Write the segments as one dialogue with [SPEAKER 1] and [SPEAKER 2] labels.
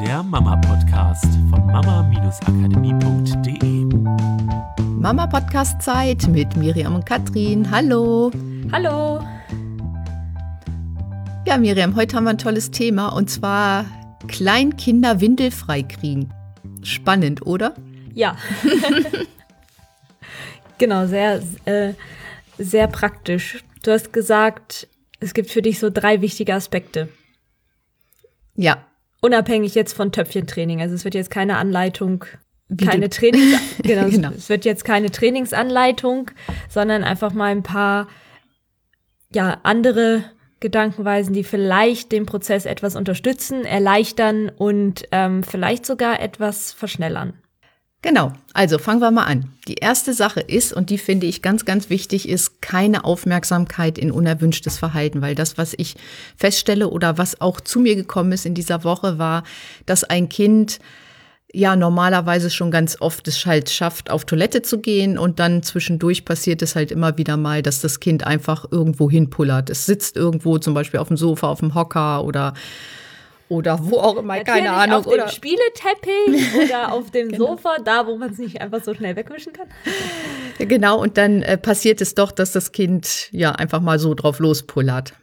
[SPEAKER 1] der Mama-Podcast von mama-akademie.de.
[SPEAKER 2] Mama-Podcast-Zeit mit Miriam und Katrin. Hallo.
[SPEAKER 3] Hallo.
[SPEAKER 2] Ja, Miriam, heute haben wir ein tolles Thema und zwar Kleinkinder windelfrei kriegen. Spannend, oder?
[SPEAKER 3] Ja. genau, sehr, äh, sehr praktisch. Du hast gesagt, es gibt für dich so drei wichtige Aspekte.
[SPEAKER 2] Ja.
[SPEAKER 3] Unabhängig jetzt von Töpfchentraining. Also es wird jetzt keine Anleitung, keine Trainings, genau, genau. Es wird jetzt keine Trainingsanleitung, sondern einfach mal ein paar, ja, andere Gedankenweisen, die vielleicht den Prozess etwas unterstützen, erleichtern und ähm, vielleicht sogar etwas verschnellern.
[SPEAKER 2] Genau, also fangen wir mal an. Die erste Sache ist, und die finde ich ganz, ganz wichtig, ist keine Aufmerksamkeit in unerwünschtes Verhalten, weil das, was ich feststelle oder was auch zu mir gekommen ist in dieser Woche, war, dass ein Kind ja normalerweise schon ganz oft es halt schafft, auf Toilette zu gehen und dann zwischendurch passiert es halt immer wieder mal, dass das Kind einfach irgendwo hinpullert. Es sitzt irgendwo zum Beispiel auf dem Sofa, auf dem Hocker oder oder wo auch immer,
[SPEAKER 3] Natürlich
[SPEAKER 2] keine Ahnung.
[SPEAKER 3] Auf dem Spieleteppich oder auf dem genau. Sofa, da wo man es nicht einfach so schnell wegwischen kann.
[SPEAKER 2] Genau, und dann äh, passiert es doch, dass das Kind ja einfach mal so drauf lospullert.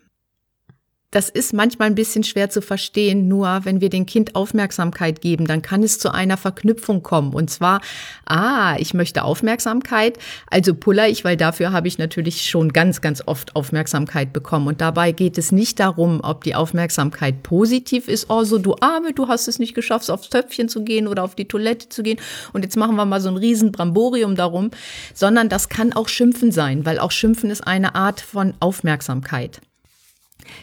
[SPEAKER 2] Das ist manchmal ein bisschen schwer zu verstehen, nur wenn wir dem Kind Aufmerksamkeit geben, dann kann es zu einer Verknüpfung kommen. Und zwar, ah, ich möchte Aufmerksamkeit, also puller ich, weil dafür habe ich natürlich schon ganz, ganz oft Aufmerksamkeit bekommen. Und dabei geht es nicht darum, ob die Aufmerksamkeit positiv ist, oh, so du Arme, du hast es nicht geschafft, aufs Töpfchen zu gehen oder auf die Toilette zu gehen. Und jetzt machen wir mal so ein riesen Bramborium darum, sondern das kann auch Schimpfen sein, weil auch Schimpfen ist eine Art von Aufmerksamkeit.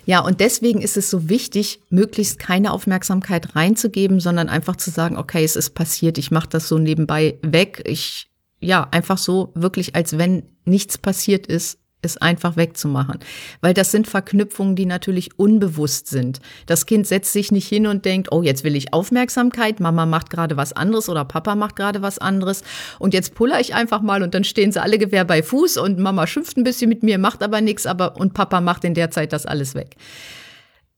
[SPEAKER 2] Ja, und deswegen ist es so wichtig, möglichst keine Aufmerksamkeit reinzugeben, sondern einfach zu sagen, okay, es ist passiert, ich mache das so nebenbei weg. Ich, ja, einfach so wirklich, als wenn nichts passiert ist, es einfach wegzumachen. Weil das sind Verknüpfungen, die natürlich unbewusst sind. Das Kind setzt sich nicht hin und denkt, oh, jetzt will ich Aufmerksamkeit, Mama macht gerade was anderes oder Papa macht gerade was anderes und jetzt puller ich einfach mal und dann stehen sie alle Gewehr bei Fuß und Mama schimpft ein bisschen mit mir, macht aber nichts, aber und Papa macht in der Zeit das alles weg.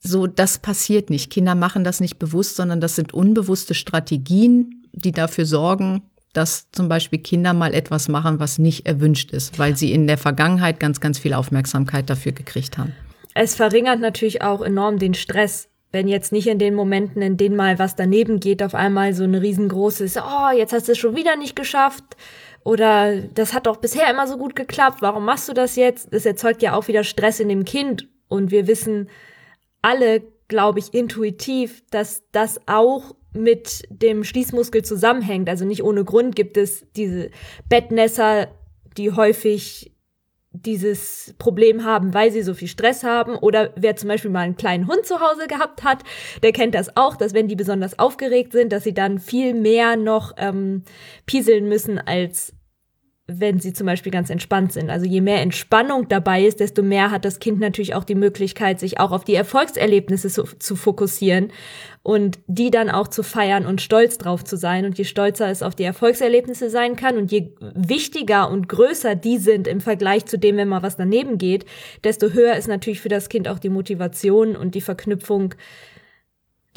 [SPEAKER 2] So, das passiert nicht. Kinder machen das nicht bewusst, sondern das sind unbewusste Strategien, die dafür sorgen, dass zum Beispiel Kinder mal etwas machen, was nicht erwünscht ist, weil sie in der Vergangenheit ganz, ganz viel Aufmerksamkeit dafür gekriegt haben.
[SPEAKER 3] Es verringert natürlich auch enorm den Stress, wenn jetzt nicht in den Momenten, in denen mal was daneben geht, auf einmal so eine riesengroße ist, oh, jetzt hast du es schon wieder nicht geschafft. Oder das hat doch bisher immer so gut geklappt, warum machst du das jetzt? Das erzeugt ja auch wieder Stress in dem Kind. Und wir wissen alle, glaube ich, intuitiv, dass das auch mit dem Schließmuskel zusammenhängt. Also nicht ohne Grund gibt es diese Bettnässer, die häufig dieses Problem haben, weil sie so viel Stress haben. Oder wer zum Beispiel mal einen kleinen Hund zu Hause gehabt hat, der kennt das auch, dass wenn die besonders aufgeregt sind, dass sie dann viel mehr noch ähm, pieseln müssen als wenn sie zum Beispiel ganz entspannt sind. Also je mehr Entspannung dabei ist, desto mehr hat das Kind natürlich auch die Möglichkeit, sich auch auf die Erfolgserlebnisse zu, zu, fokussieren und die dann auch zu feiern und stolz drauf zu sein. Und je stolzer es auf die Erfolgserlebnisse sein kann und je wichtiger und größer die sind im Vergleich zu dem, wenn mal was daneben geht, desto höher ist natürlich für das Kind auch die Motivation und die Verknüpfung,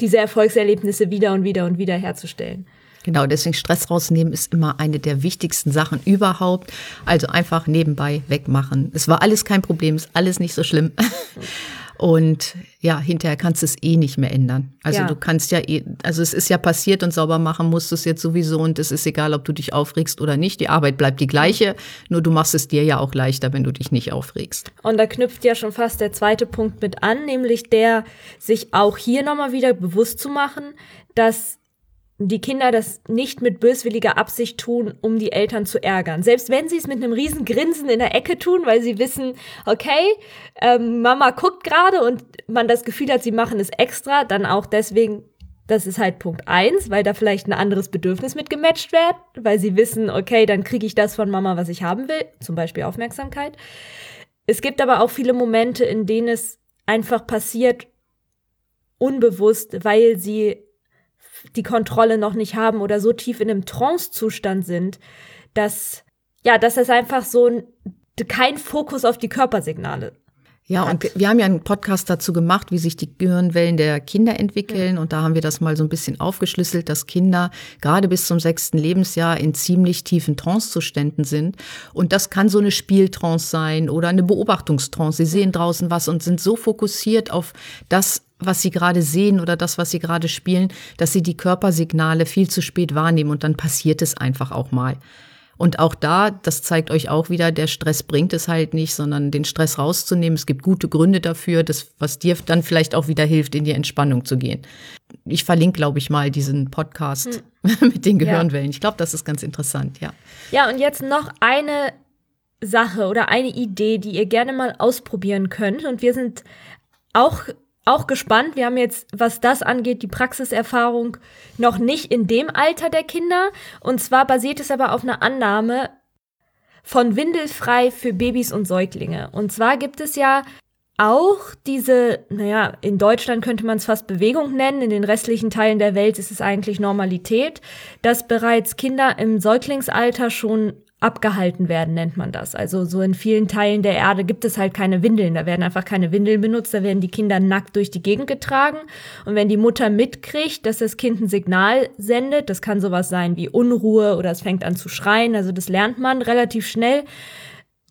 [SPEAKER 3] diese Erfolgserlebnisse wieder und wieder und wieder herzustellen.
[SPEAKER 2] Genau, deswegen Stress rausnehmen ist immer eine der wichtigsten Sachen überhaupt. Also einfach nebenbei wegmachen. Es war alles kein Problem, ist alles nicht so schlimm. Und ja, hinterher kannst du es eh nicht mehr ändern. Also ja. du kannst ja eh, also es ist ja passiert und sauber machen musst du es jetzt sowieso und es ist egal, ob du dich aufregst oder nicht. Die Arbeit bleibt die gleiche, nur du machst es dir ja auch leichter, wenn du dich nicht aufregst.
[SPEAKER 3] Und da knüpft ja schon fast der zweite Punkt mit an, nämlich der, sich auch hier nochmal wieder bewusst zu machen, dass die Kinder das nicht mit böswilliger Absicht tun, um die Eltern zu ärgern. Selbst wenn sie es mit einem riesen Grinsen in der Ecke tun, weil sie wissen, okay, ähm, Mama guckt gerade und man das Gefühl hat, sie machen es extra, dann auch deswegen, das ist halt Punkt eins, weil da vielleicht ein anderes Bedürfnis mit gematcht wird, weil sie wissen, okay, dann kriege ich das von Mama, was ich haben will, zum Beispiel Aufmerksamkeit. Es gibt aber auch viele Momente, in denen es einfach passiert, unbewusst, weil sie die Kontrolle noch nicht haben oder so tief in einem Trance-Zustand sind, dass, ja, dass es einfach so ein, kein Fokus auf die Körpersignale
[SPEAKER 2] Ja, und wir haben ja einen Podcast dazu gemacht, wie sich die Gehirnwellen der Kinder entwickeln. Und da haben wir das mal so ein bisschen aufgeschlüsselt, dass Kinder gerade bis zum sechsten Lebensjahr in ziemlich tiefen Trancezuständen sind. Und das kann so eine Spieltrance sein oder eine Beobachtungstrance. Sie sehen draußen was und sind so fokussiert auf das, was sie gerade sehen oder das, was sie gerade spielen, dass sie die Körpersignale viel zu spät wahrnehmen und dann passiert es einfach auch mal. Und auch da, das zeigt euch auch wieder, der Stress bringt es halt nicht, sondern den Stress rauszunehmen. Es gibt gute Gründe dafür, das, was dir dann vielleicht auch wieder hilft, in die Entspannung zu gehen. Ich verlinke, glaube ich, mal diesen Podcast hm. mit den Gehirnwellen. Ja. Ich glaube, das ist ganz interessant, ja.
[SPEAKER 3] Ja, und jetzt noch eine Sache oder eine Idee, die ihr gerne mal ausprobieren könnt. Und wir sind auch auch gespannt. Wir haben jetzt, was das angeht, die Praxiserfahrung noch nicht in dem Alter der Kinder. Und zwar basiert es aber auf einer Annahme von Windelfrei für Babys und Säuglinge. Und zwar gibt es ja auch diese, naja, in Deutschland könnte man es fast Bewegung nennen, in den restlichen Teilen der Welt ist es eigentlich Normalität, dass bereits Kinder im Säuglingsalter schon abgehalten werden, nennt man das. Also so in vielen Teilen der Erde gibt es halt keine Windeln. Da werden einfach keine Windeln benutzt, da werden die Kinder nackt durch die Gegend getragen. Und wenn die Mutter mitkriegt, dass das Kind ein Signal sendet, das kann sowas sein wie Unruhe oder es fängt an zu schreien, also das lernt man relativ schnell,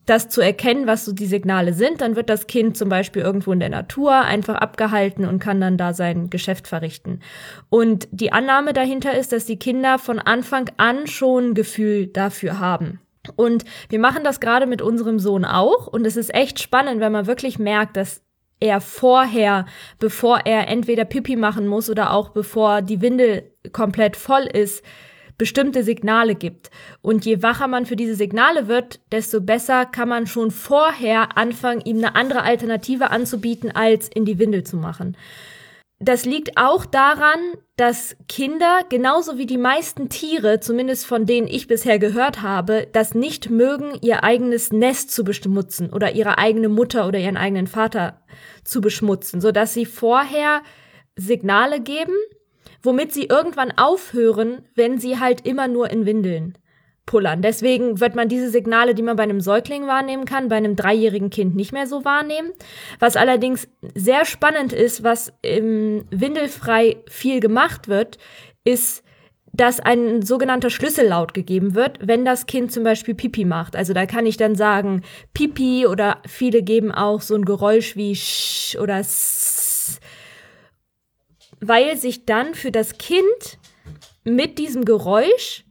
[SPEAKER 3] das zu erkennen, was so die Signale sind, dann wird das Kind zum Beispiel irgendwo in der Natur einfach abgehalten und kann dann da sein Geschäft verrichten. Und die Annahme dahinter ist, dass die Kinder von Anfang an schon ein Gefühl dafür haben. Und wir machen das gerade mit unserem Sohn auch. Und es ist echt spannend, wenn man wirklich merkt, dass er vorher, bevor er entweder Pipi machen muss oder auch bevor die Windel komplett voll ist, bestimmte Signale gibt. Und je wacher man für diese Signale wird, desto besser kann man schon vorher anfangen, ihm eine andere Alternative anzubieten, als in die Windel zu machen. Das liegt auch daran, dass Kinder, genauso wie die meisten Tiere, zumindest von denen ich bisher gehört habe, das nicht mögen, ihr eigenes Nest zu beschmutzen oder ihre eigene Mutter oder ihren eigenen Vater zu beschmutzen, sodass sie vorher Signale geben, womit sie irgendwann aufhören, wenn sie halt immer nur in Windeln pullern. Deswegen wird man diese Signale, die man bei einem Säugling wahrnehmen kann, bei einem dreijährigen Kind nicht mehr so wahrnehmen. Was allerdings sehr spannend ist, was im Windelfrei viel gemacht wird, ist, dass ein sogenannter Schlüssellaut gegeben wird, wenn das Kind zum Beispiel Pipi macht. Also da kann ich dann sagen Pipi oder viele geben auch so ein Geräusch wie Sch oder S, weil sich dann für das Kind mit diesem Geräusch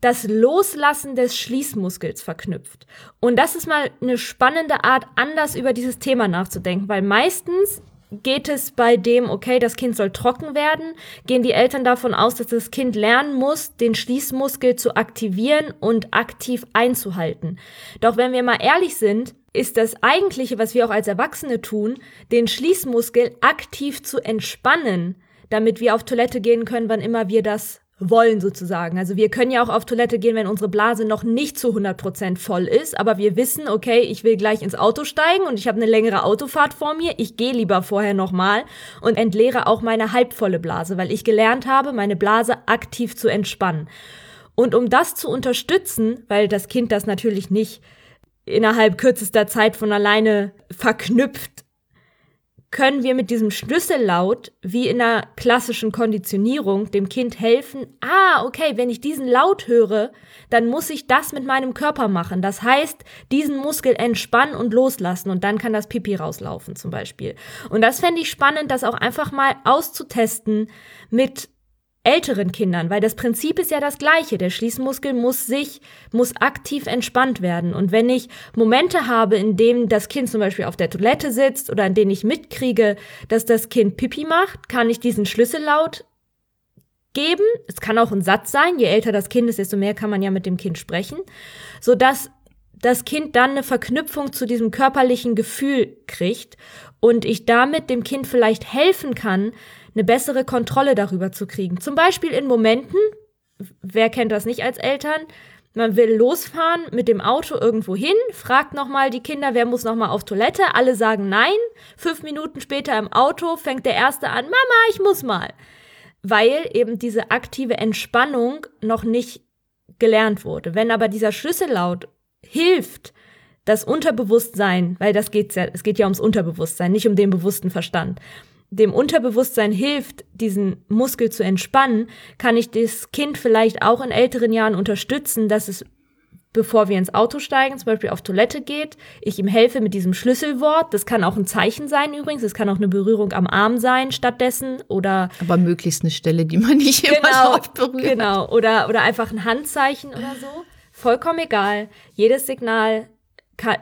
[SPEAKER 3] das Loslassen des Schließmuskels verknüpft. Und das ist mal eine spannende Art, anders über dieses Thema nachzudenken, weil meistens geht es bei dem, okay, das Kind soll trocken werden, gehen die Eltern davon aus, dass das Kind lernen muss, den Schließmuskel zu aktivieren und aktiv einzuhalten. Doch wenn wir mal ehrlich sind, ist das eigentliche, was wir auch als Erwachsene tun, den Schließmuskel aktiv zu entspannen, damit wir auf Toilette gehen können, wann immer wir das wollen sozusagen. Also wir können ja auch auf Toilette gehen, wenn unsere Blase noch nicht zu 100% voll ist, aber wir wissen, okay, ich will gleich ins Auto steigen und ich habe eine längere Autofahrt vor mir, ich gehe lieber vorher nochmal und entleere auch meine halbvolle Blase, weil ich gelernt habe, meine Blase aktiv zu entspannen. Und um das zu unterstützen, weil das Kind das natürlich nicht innerhalb kürzester Zeit von alleine verknüpft können wir mit diesem Schlüssellaut, wie in einer klassischen Konditionierung, dem Kind helfen, ah, okay, wenn ich diesen Laut höre, dann muss ich das mit meinem Körper machen. Das heißt, diesen Muskel entspannen und loslassen und dann kann das Pipi rauslaufen zum Beispiel. Und das fände ich spannend, das auch einfach mal auszutesten mit älteren Kindern, weil das Prinzip ist ja das gleiche. Der Schließmuskel muss sich, muss aktiv entspannt werden. Und wenn ich Momente habe, in denen das Kind zum Beispiel auf der Toilette sitzt oder in denen ich mitkriege, dass das Kind Pipi macht, kann ich diesen Schlüssellaut geben. Es kann auch ein Satz sein. Je älter das Kind ist, desto mehr kann man ja mit dem Kind sprechen, sodass das Kind dann eine Verknüpfung zu diesem körperlichen Gefühl kriegt und ich damit dem Kind vielleicht helfen kann, eine bessere Kontrolle darüber zu kriegen. Zum Beispiel in Momenten, wer kennt das nicht als Eltern, man will losfahren mit dem Auto irgendwo hin, fragt nochmal die Kinder, wer muss nochmal auf Toilette. Alle sagen nein. Fünf Minuten später im Auto fängt der Erste an, Mama, ich muss mal. Weil eben diese aktive Entspannung noch nicht gelernt wurde. Wenn aber dieser Schlüssellaut hilft, das Unterbewusstsein, weil das geht's ja, es geht ja ums Unterbewusstsein, nicht um den bewussten Verstand. Dem Unterbewusstsein hilft, diesen Muskel zu entspannen, kann ich das Kind vielleicht auch in älteren Jahren unterstützen, dass es bevor wir ins Auto steigen, zum Beispiel auf Toilette geht, ich ihm helfe mit diesem Schlüsselwort. Das kann auch ein Zeichen sein übrigens. Es kann auch eine Berührung am Arm sein stattdessen oder.
[SPEAKER 2] Aber möglichst eine Stelle, die man nicht
[SPEAKER 3] genau,
[SPEAKER 2] immer so berührt.
[SPEAKER 3] Genau. Oder, oder einfach ein Handzeichen oder so. Vollkommen egal. Jedes Signal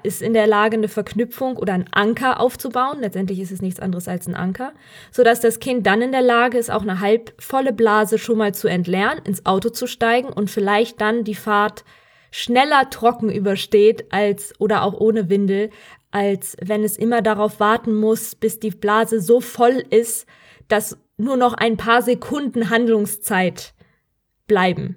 [SPEAKER 3] ist in der Lage, eine Verknüpfung oder einen Anker aufzubauen. Letztendlich ist es nichts anderes als ein Anker, sodass das Kind dann in der Lage ist, auch eine halbvolle Blase schon mal zu entleeren, ins Auto zu steigen und vielleicht dann die Fahrt schneller trocken übersteht als oder auch ohne Windel, als wenn es immer darauf warten muss, bis die Blase so voll ist, dass nur noch ein paar Sekunden Handlungszeit bleiben.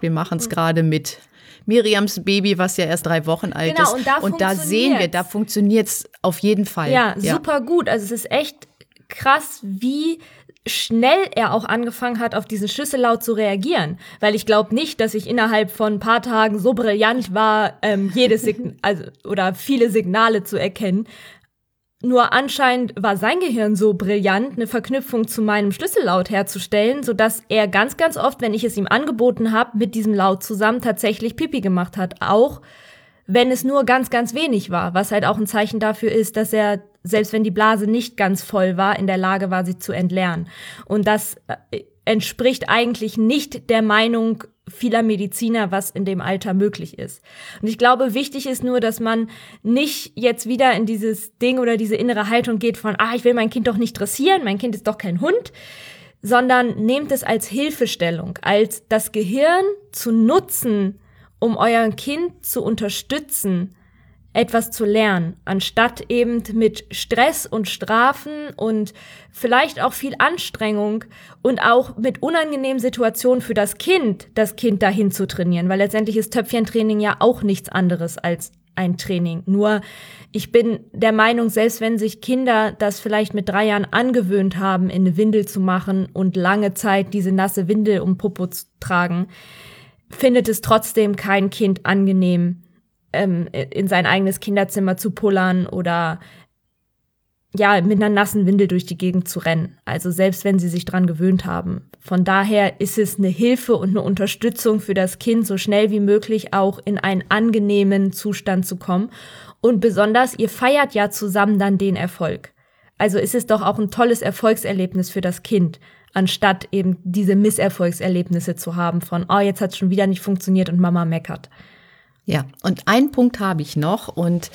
[SPEAKER 2] Wir machen es gerade mit Miriams Baby, was ja erst drei Wochen alt
[SPEAKER 3] genau,
[SPEAKER 2] ist.
[SPEAKER 3] Und da,
[SPEAKER 2] und da sehen wir, da funktioniert es auf jeden Fall.
[SPEAKER 3] Ja, ja, super gut. Also es ist echt krass, wie schnell er auch angefangen hat, auf diesen Schlüssellaut zu reagieren. Weil ich glaube nicht, dass ich innerhalb von ein paar Tagen so brillant war, ähm, jedes Sign also oder viele Signale zu erkennen. Nur anscheinend war sein Gehirn so brillant, eine Verknüpfung zu meinem Schlüssellaut herzustellen, sodass er ganz, ganz oft, wenn ich es ihm angeboten habe, mit diesem Laut zusammen tatsächlich Pipi gemacht hat. Auch wenn es nur ganz, ganz wenig war, was halt auch ein Zeichen dafür ist, dass er, selbst wenn die Blase nicht ganz voll war, in der Lage war, sie zu entleeren. Und das äh, entspricht eigentlich nicht der Meinung vieler Mediziner, was in dem Alter möglich ist. Und ich glaube, wichtig ist nur, dass man nicht jetzt wieder in dieses Ding oder diese innere Haltung geht von, ah, ich will mein Kind doch nicht dressieren, mein Kind ist doch kein Hund, sondern nehmt es als Hilfestellung, als das Gehirn zu nutzen, um euer Kind zu unterstützen, etwas zu lernen, anstatt eben mit Stress und Strafen und vielleicht auch viel Anstrengung und auch mit unangenehmen Situationen für das Kind, das Kind dahin zu trainieren, weil letztendlich ist Töpfchentraining ja auch nichts anderes als ein Training. Nur ich bin der Meinung, selbst wenn sich Kinder das vielleicht mit drei Jahren angewöhnt haben, in eine Windel zu machen und lange Zeit diese nasse Windel um Popo zu tragen, findet es trotzdem kein Kind angenehm, ähm, in sein eigenes Kinderzimmer zu pullern oder ja, mit einer nassen Windel durch die Gegend zu rennen. Also selbst wenn sie sich dran gewöhnt haben. Von daher ist es eine Hilfe und eine Unterstützung für das Kind, so schnell wie möglich auch in einen angenehmen Zustand zu kommen. Und besonders, ihr feiert ja zusammen dann den Erfolg. Also ist es doch auch ein tolles Erfolgserlebnis für das Kind, anstatt eben diese Misserfolgserlebnisse zu haben von, oh, jetzt hat es schon wieder nicht funktioniert und Mama meckert.
[SPEAKER 2] Ja, und einen Punkt habe ich noch und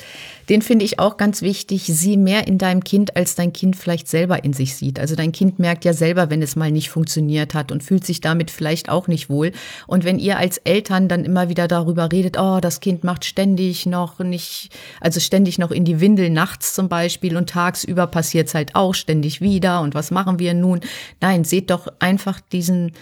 [SPEAKER 2] den finde ich auch ganz wichtig. Sieh mehr in deinem Kind, als dein Kind vielleicht selber in sich sieht. Also dein Kind merkt ja selber, wenn es mal nicht funktioniert hat und fühlt sich damit vielleicht auch nicht wohl. Und wenn ihr als Eltern dann immer wieder darüber redet, oh, das Kind macht ständig noch nicht, also ständig noch in die Windel nachts zum Beispiel und tagsüber passiert es halt auch ständig wieder und was machen wir nun? Nein, seht doch einfach diesen,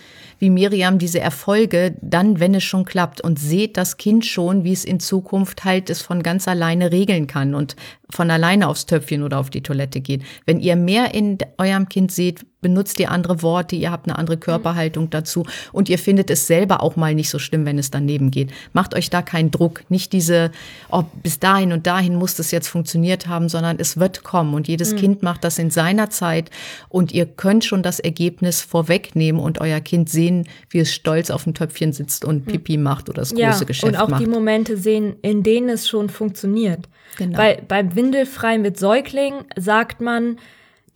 [SPEAKER 2] wie Miriam, diese Erfolge dann, wenn es schon klappt und seht das Kind schon, wie es in Zukunft halt es von ganz alleine regeln kann und von alleine aufs Töpfchen oder auf die Toilette geht. Wenn ihr mehr in eurem Kind seht, benutzt ihr andere Worte, ihr habt eine andere Körperhaltung dazu und ihr findet es selber auch mal nicht so schlimm, wenn es daneben geht. Macht euch da keinen Druck, nicht diese, oh, bis dahin und dahin muss das jetzt funktioniert haben, sondern es wird kommen und jedes mhm. Kind macht das in seiner Zeit und ihr könnt schon das Ergebnis vorwegnehmen und euer Kind sehen, wie es stolz auf dem Töpfchen sitzt und mhm. Pipi macht oder das große ja, Geschäft
[SPEAKER 3] macht. Und auch
[SPEAKER 2] macht.
[SPEAKER 3] die Momente sehen, in denen es schon funktioniert. Genau. Weil beim Windelfrei mit Säuglingen sagt man,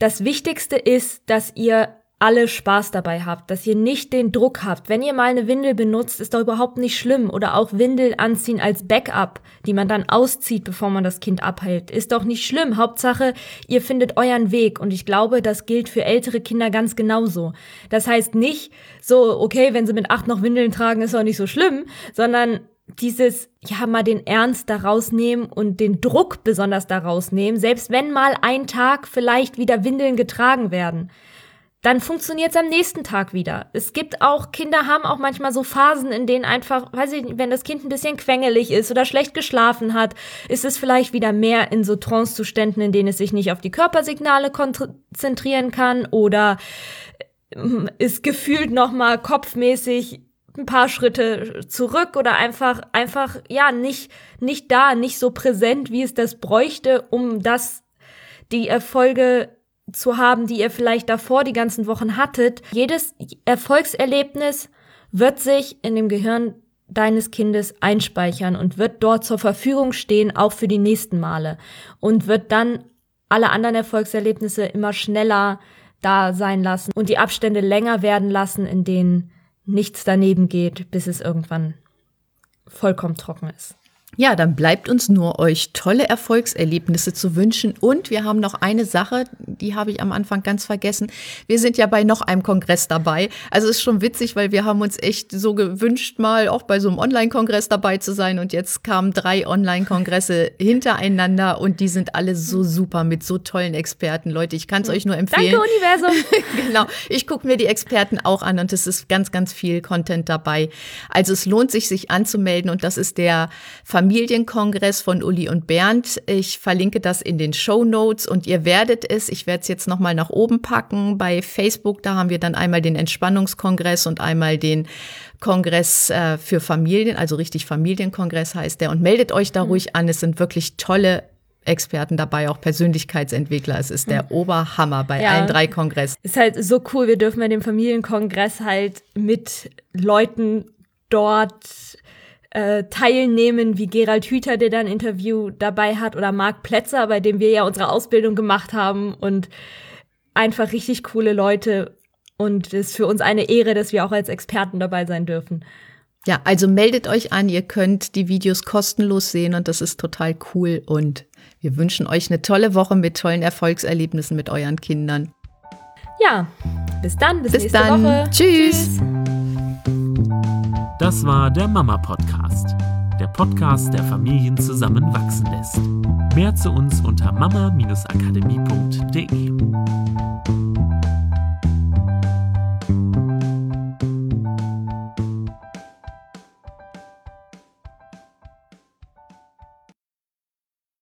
[SPEAKER 3] das Wichtigste ist, dass ihr alle Spaß dabei habt, dass ihr nicht den Druck habt. Wenn ihr mal eine Windel benutzt, ist doch überhaupt nicht schlimm. Oder auch Windel anziehen als Backup, die man dann auszieht, bevor man das Kind abhält. Ist doch nicht schlimm. Hauptsache, ihr findet euren Weg. Und ich glaube, das gilt für ältere Kinder ganz genauso. Das heißt nicht so, okay, wenn sie mit acht noch Windeln tragen, ist doch nicht so schlimm, sondern dieses, ja, mal den Ernst daraus nehmen und den Druck besonders daraus nehmen, selbst wenn mal ein Tag vielleicht wieder Windeln getragen werden, dann funktioniert es am nächsten Tag wieder. Es gibt auch, Kinder haben auch manchmal so Phasen, in denen einfach, weiß ich wenn das Kind ein bisschen quengelig ist oder schlecht geschlafen hat, ist es vielleicht wieder mehr in so Trancezuständen, in denen es sich nicht auf die Körpersignale konzentrieren kann oder ist gefühlt nochmal kopfmäßig ein paar Schritte zurück oder einfach, einfach, ja, nicht, nicht da, nicht so präsent, wie es das bräuchte, um das, die Erfolge zu haben, die ihr vielleicht davor die ganzen Wochen hattet. Jedes Erfolgserlebnis wird sich in dem Gehirn deines Kindes einspeichern und wird dort zur Verfügung stehen, auch für die nächsten Male. Und wird dann alle anderen Erfolgserlebnisse immer schneller da sein lassen und die Abstände länger werden lassen, in denen nichts daneben geht, bis es irgendwann vollkommen trocken ist.
[SPEAKER 2] Ja, dann bleibt uns nur, euch tolle Erfolgserlebnisse zu wünschen. Und wir haben noch eine Sache, die habe ich am Anfang ganz vergessen. Wir sind ja bei noch einem Kongress dabei. Also es ist schon witzig, weil wir haben uns echt so gewünscht, mal auch bei so einem Online-Kongress dabei zu sein. Und jetzt kamen drei Online-Kongresse hintereinander und die sind alle so super mit so tollen Experten. Leute, ich kann es euch nur empfehlen.
[SPEAKER 3] Danke, Universum.
[SPEAKER 2] genau. Ich gucke mir die Experten auch an und es ist ganz, ganz viel Content dabei. Also es lohnt sich, sich anzumelden und das ist der Familienkongress von Uli und Bernd. Ich verlinke das in den Show Notes und ihr werdet es, ich werde es jetzt nochmal nach oben packen bei Facebook. Da haben wir dann einmal den Entspannungskongress und einmal den Kongress äh, für Familien, also richtig Familienkongress heißt der. Und meldet euch da mhm. ruhig an. Es sind wirklich tolle Experten dabei, auch Persönlichkeitsentwickler. Es ist der mhm. Oberhammer bei ja. allen drei Kongressen.
[SPEAKER 3] Ist halt so cool. Wir dürfen bei dem Familienkongress halt mit Leuten dort äh, teilnehmen, wie Gerald Hüther, der dann ein Interview dabei hat, oder Marc Plätzer, bei dem wir ja unsere Ausbildung gemacht haben und einfach richtig coole Leute. Und es ist für uns eine Ehre, dass wir auch als Experten dabei sein dürfen.
[SPEAKER 2] Ja, also meldet euch an, ihr könnt die Videos kostenlos sehen und das ist total cool und wir wünschen euch eine tolle Woche mit tollen Erfolgserlebnissen mit euren Kindern.
[SPEAKER 3] Ja, bis dann,
[SPEAKER 2] bis, bis nächste dann. Woche. Tschüss. Tschüss.
[SPEAKER 1] Das war der Mama Podcast. Der Podcast, der Familien zusammenwachsen lässt. Mehr zu uns unter mama-akademie.de.